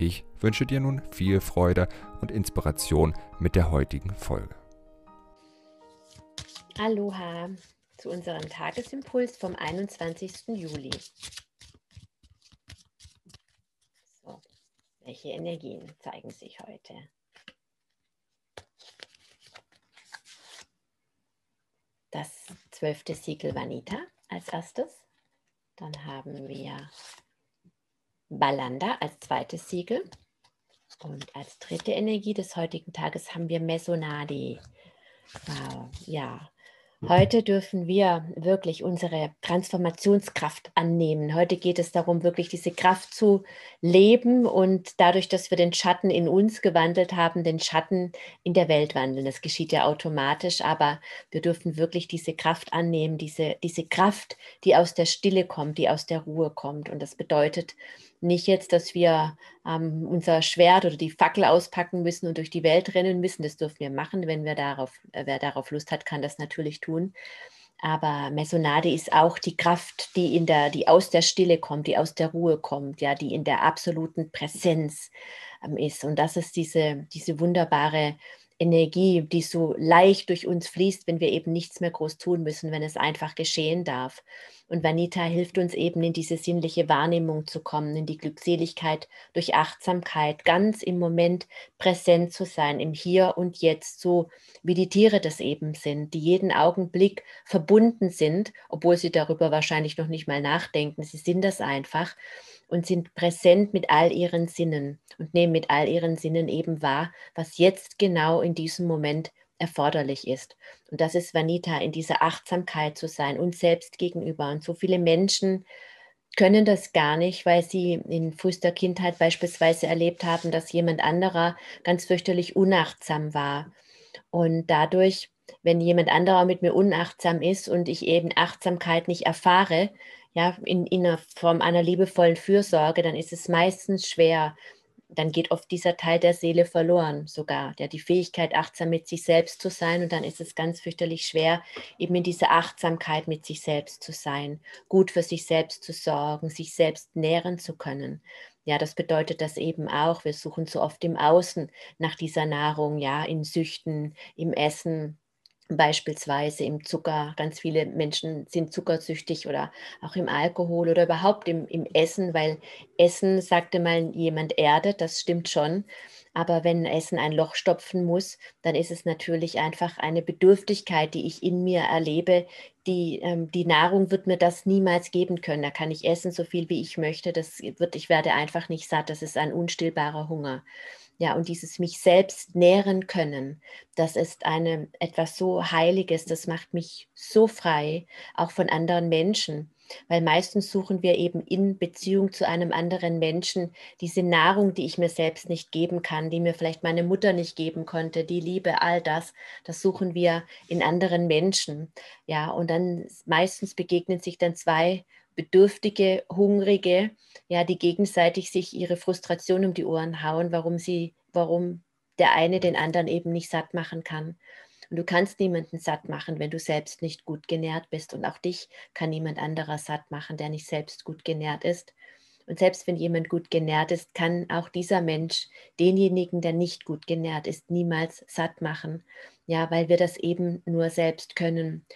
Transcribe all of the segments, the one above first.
Ich wünsche dir nun viel Freude und Inspiration mit der heutigen Folge. Aloha zu unserem Tagesimpuls vom 21. Juli. So, welche Energien zeigen sich heute? Das zwölfte Siegel Vanita als erstes. Dann haben wir Balanda als zweites Siegel. Und als dritte Energie des heutigen Tages haben wir Mesonadi. Wow, ja, Heute dürfen wir wirklich unsere Transformationskraft annehmen. Heute geht es darum, wirklich diese Kraft zu leben und dadurch, dass wir den Schatten in uns gewandelt haben, den Schatten in der Welt wandeln. Das geschieht ja automatisch, aber wir dürfen wirklich diese Kraft annehmen, diese, diese Kraft, die aus der Stille kommt, die aus der Ruhe kommt. Und das bedeutet, nicht jetzt, dass wir ähm, unser Schwert oder die Fackel auspacken müssen und durch die Welt rennen müssen. Das dürfen wir machen, wenn wir darauf, äh, wer darauf Lust hat, kann das natürlich tun. Aber Mesonade ist auch die Kraft, die in der, die aus der Stille kommt, die aus der Ruhe kommt, ja, die in der absoluten Präsenz ähm, ist. Und das ist diese, diese wunderbare Energie, die so leicht durch uns fließt, wenn wir eben nichts mehr groß tun müssen, wenn es einfach geschehen darf. Und Vanita hilft uns eben in diese sinnliche Wahrnehmung zu kommen, in die Glückseligkeit durch Achtsamkeit, ganz im Moment präsent zu sein, im Hier und Jetzt, so wie die Tiere das eben sind, die jeden Augenblick verbunden sind, obwohl sie darüber wahrscheinlich noch nicht mal nachdenken. Sie sind das einfach und sind präsent mit all ihren Sinnen und nehmen mit all ihren Sinnen eben wahr, was jetzt genau in diesem Moment erforderlich ist. Und das ist Vanita, in dieser Achtsamkeit zu sein, uns selbst gegenüber. Und so viele Menschen können das gar nicht, weil sie in frühester Kindheit beispielsweise erlebt haben, dass jemand anderer ganz fürchterlich unachtsam war. Und dadurch, wenn jemand anderer mit mir unachtsam ist und ich eben Achtsamkeit nicht erfahre, ja, in, in einer Form einer liebevollen Fürsorge, dann ist es meistens schwer. Dann geht oft dieser Teil der Seele verloren, sogar, der die Fähigkeit, achtsam mit sich selbst zu sein. Und dann ist es ganz fürchterlich schwer, eben in dieser Achtsamkeit mit sich selbst zu sein, gut für sich selbst zu sorgen, sich selbst nähren zu können. Ja, das bedeutet das eben auch. Wir suchen so oft im Außen nach dieser Nahrung, ja, in Süchten, im Essen, beispielsweise im Zucker. Ganz viele Menschen sind zuckersüchtig oder auch im Alkohol oder überhaupt im, im Essen, weil Essen, sagte mal jemand, erdet, das stimmt schon. Aber wenn Essen ein Loch stopfen muss, dann ist es natürlich einfach eine Bedürftigkeit, die ich in mir erlebe. Die, ähm, die Nahrung wird mir das niemals geben können. Da kann ich essen, so viel wie ich möchte. Das wird, ich werde einfach nicht satt. Das ist ein unstillbarer Hunger. Ja, und dieses mich selbst nähren können, das ist eine, etwas so Heiliges, das macht mich so frei, auch von anderen Menschen. Weil meistens suchen wir eben in Beziehung zu einem anderen Menschen diese Nahrung, die ich mir selbst nicht geben kann, die mir vielleicht meine Mutter nicht geben konnte, die Liebe, all das, das suchen wir in anderen Menschen. Ja, und dann meistens begegnen sich dann zwei Bedürftige, Hungrige, ja, die gegenseitig sich ihre Frustration um die Ohren hauen, warum sie, warum der eine den anderen eben nicht satt machen kann. Und du kannst niemanden satt machen, wenn du selbst nicht gut genährt bist. Und auch dich kann niemand anderer satt machen, der nicht selbst gut genährt ist. Und selbst wenn jemand gut genährt ist, kann auch dieser Mensch denjenigen, der nicht gut genährt ist, niemals satt machen. Ja, weil wir das eben nur selbst können.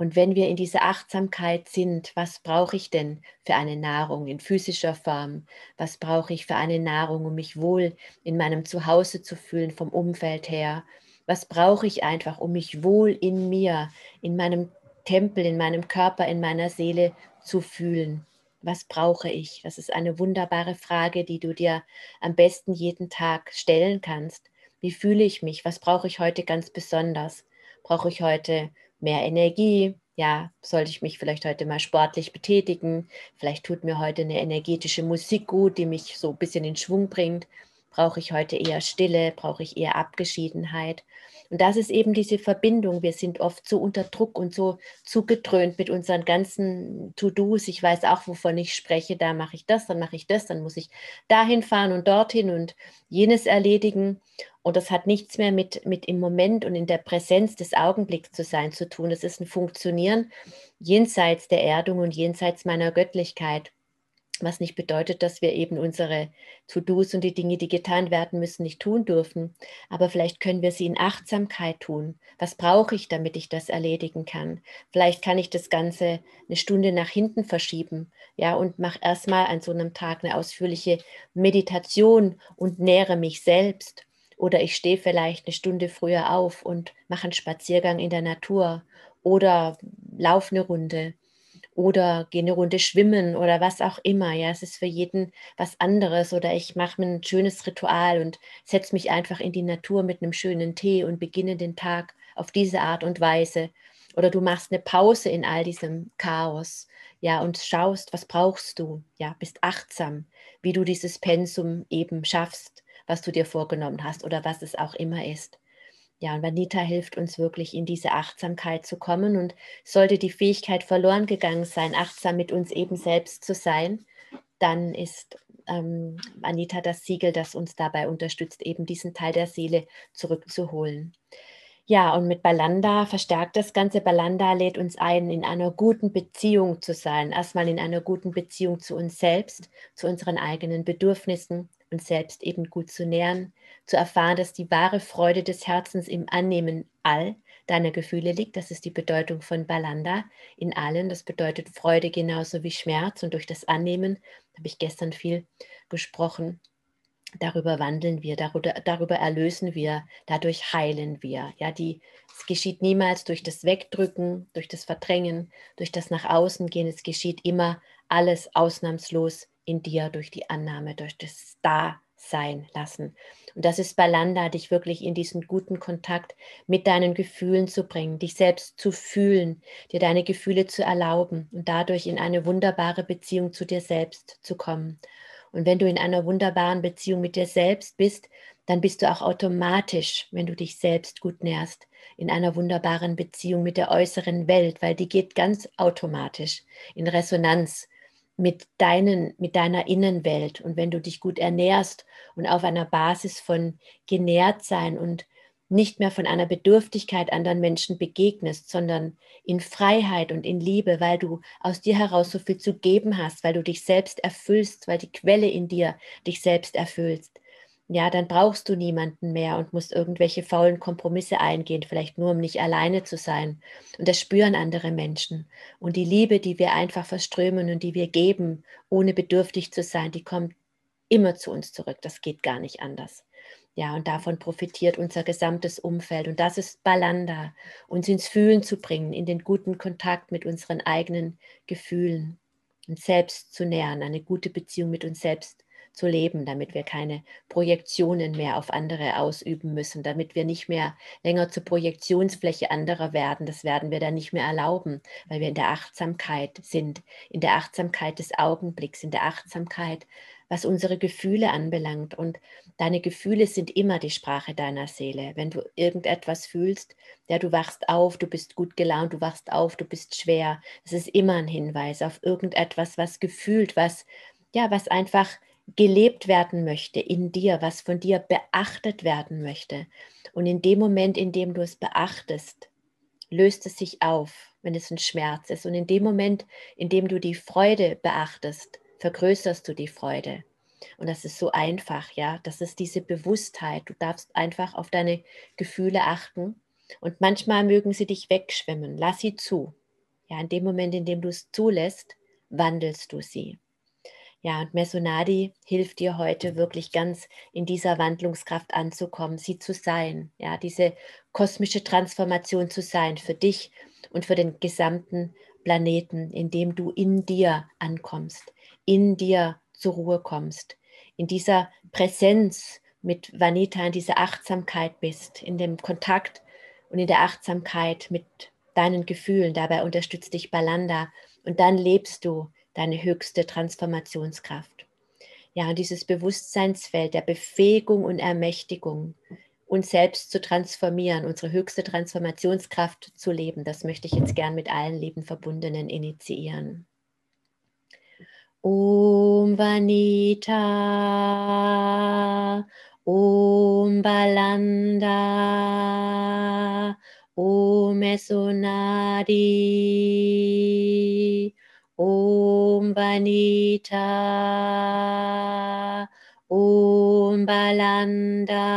Und wenn wir in dieser Achtsamkeit sind, was brauche ich denn für eine Nahrung in physischer Form? Was brauche ich für eine Nahrung, um mich wohl in meinem Zuhause zu fühlen vom Umfeld her? Was brauche ich einfach, um mich wohl in mir, in meinem Tempel, in meinem Körper, in meiner Seele zu fühlen? Was brauche ich? Das ist eine wunderbare Frage, die du dir am besten jeden Tag stellen kannst. Wie fühle ich mich? Was brauche ich heute ganz besonders? Brauche ich heute mehr Energie. Ja, sollte ich mich vielleicht heute mal sportlich betätigen? Vielleicht tut mir heute eine energetische Musik gut, die mich so ein bisschen in Schwung bringt. Brauche ich heute eher Stille? Brauche ich eher Abgeschiedenheit? Und das ist eben diese Verbindung. Wir sind oft so unter Druck und so zugedröhnt mit unseren ganzen To-Dos. Ich weiß auch, wovon ich spreche. Da mache ich das, dann mache ich das, dann muss ich dahin fahren und dorthin und jenes erledigen. Und das hat nichts mehr mit, mit im Moment und in der Präsenz des Augenblicks zu sein zu tun. Es ist ein Funktionieren jenseits der Erdung und jenseits meiner Göttlichkeit was nicht bedeutet, dass wir eben unsere To-Dos und die Dinge, die getan werden müssen, nicht tun dürfen. Aber vielleicht können wir sie in Achtsamkeit tun. Was brauche ich, damit ich das erledigen kann? Vielleicht kann ich das Ganze eine Stunde nach hinten verschieben, ja, und mache erstmal an so einem Tag eine ausführliche Meditation und nähere mich selbst. Oder ich stehe vielleicht eine Stunde früher auf und mache einen Spaziergang in der Natur oder laufe eine Runde oder gehe eine Runde schwimmen oder was auch immer. Ja, es ist für jeden was anderes oder ich mache mir ein schönes Ritual und setze mich einfach in die Natur mit einem schönen Tee und beginne den Tag auf diese Art und Weise. Oder du machst eine Pause in all diesem Chaos, ja, und schaust, was brauchst du, ja, bist achtsam, wie du dieses Pensum eben schaffst, was du dir vorgenommen hast oder was es auch immer ist. Ja, und Vanita hilft uns wirklich in diese Achtsamkeit zu kommen. Und sollte die Fähigkeit verloren gegangen sein, achtsam mit uns eben selbst zu sein, dann ist ähm, Anita das Siegel, das uns dabei unterstützt, eben diesen Teil der Seele zurückzuholen. Ja, und mit Balanda verstärkt das Ganze. Balanda lädt uns ein, in einer guten Beziehung zu sein. Erstmal in einer guten Beziehung zu uns selbst, zu unseren eigenen Bedürfnissen, uns selbst eben gut zu nähren, zu erfahren, dass die wahre Freude des Herzens im Annehmen all deiner Gefühle liegt. Das ist die Bedeutung von Balanda in allen. Das bedeutet Freude genauso wie Schmerz. Und durch das Annehmen habe ich gestern viel gesprochen. Darüber wandeln wir, darüber, darüber erlösen wir, dadurch heilen wir. Ja, die, es geschieht niemals durch das Wegdrücken, durch das Verdrängen, durch das nach außen gehen. Es geschieht immer alles ausnahmslos in dir durch die Annahme, durch das Dasein lassen. Und das ist Balanda, dich wirklich in diesen guten Kontakt mit deinen Gefühlen zu bringen, dich selbst zu fühlen, dir deine Gefühle zu erlauben und dadurch in eine wunderbare Beziehung zu dir selbst zu kommen. Und wenn du in einer wunderbaren Beziehung mit dir selbst bist, dann bist du auch automatisch, wenn du dich selbst gut nährst, in einer wunderbaren Beziehung mit der äußeren Welt, weil die geht ganz automatisch in Resonanz mit, deinen, mit deiner Innenwelt. Und wenn du dich gut ernährst und auf einer Basis von genährt sein und nicht mehr von einer Bedürftigkeit anderen Menschen begegnest, sondern in Freiheit und in Liebe, weil du aus dir heraus so viel zu geben hast, weil du dich selbst erfüllst, weil die Quelle in dir dich selbst erfüllst, ja, dann brauchst du niemanden mehr und musst irgendwelche faulen Kompromisse eingehen, vielleicht nur um nicht alleine zu sein. Und das spüren andere Menschen. Und die Liebe, die wir einfach verströmen und die wir geben, ohne bedürftig zu sein, die kommt immer zu uns zurück. Das geht gar nicht anders. Ja, und davon profitiert unser gesamtes Umfeld. Und das ist Balanda, uns ins Fühlen zu bringen, in den guten Kontakt mit unseren eigenen Gefühlen und selbst zu nähern, eine gute Beziehung mit uns selbst zu leben, damit wir keine Projektionen mehr auf andere ausüben müssen, damit wir nicht mehr länger zur Projektionsfläche anderer werden. Das werden wir dann nicht mehr erlauben, weil wir in der Achtsamkeit sind, in der Achtsamkeit des Augenblicks, in der Achtsamkeit, was unsere Gefühle anbelangt. Und deine Gefühle sind immer die Sprache deiner Seele. Wenn du irgendetwas fühlst, ja, du wachst auf, du bist gut gelaunt, du wachst auf, du bist schwer. Es ist immer ein Hinweis auf irgendetwas, was gefühlt, was ja, was einfach gelebt werden möchte in dir, was von dir beachtet werden möchte. Und in dem Moment, in dem du es beachtest, löst es sich auf, wenn es ein Schmerz ist. Und in dem Moment, in dem du die Freude beachtest, vergrößerst du die Freude. Und das ist so einfach, ja. Das ist diese Bewusstheit. Du darfst einfach auf deine Gefühle achten. Und manchmal mögen sie dich wegschwimmen. Lass sie zu. Ja, in dem Moment, in dem du es zulässt, wandelst du sie. Ja, und Mesonadi hilft dir heute wirklich ganz in dieser Wandlungskraft anzukommen, sie zu sein, ja, diese kosmische Transformation zu sein für dich und für den gesamten Planeten, indem du in dir ankommst, in dir zur Ruhe kommst, in dieser Präsenz mit Vanita, in dieser Achtsamkeit bist, in dem Kontakt und in der Achtsamkeit mit deinen Gefühlen. Dabei unterstützt dich Balanda und dann lebst du deine höchste Transformationskraft. Ja, dieses Bewusstseinsfeld der Befähigung und Ermächtigung, uns selbst zu transformieren, unsere höchste Transformationskraft zu leben, das möchte ich jetzt gern mit allen lieben Verbundenen initiieren. Om Vanita, Om Balanda, Om Esonadi, Om Vanita, Om Balanda,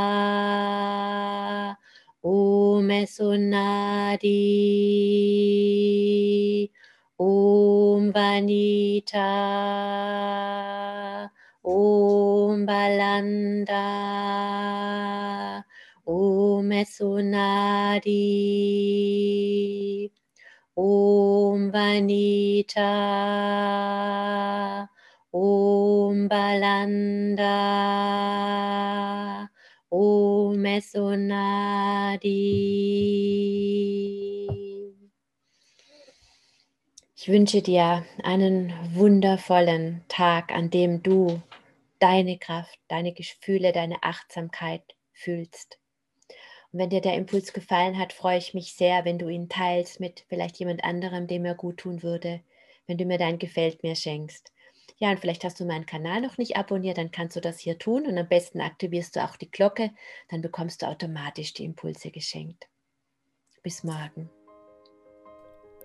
Om Esonadi, Om Vanita, Om Balanda, Om Esonadi, Om Vanita, Om Balanda, Om Esonadi. Ich wünsche dir einen wundervollen Tag, an dem du deine Kraft, deine Gefühle, deine Achtsamkeit fühlst. Und wenn dir der Impuls gefallen hat, freue ich mich sehr, wenn du ihn teilst mit vielleicht jemand anderem, dem er gut tun würde, wenn du mir dein Gefällt mir schenkst. Ja, und vielleicht hast du meinen Kanal noch nicht abonniert, dann kannst du das hier tun und am besten aktivierst du auch die Glocke, dann bekommst du automatisch die Impulse geschenkt. Bis morgen.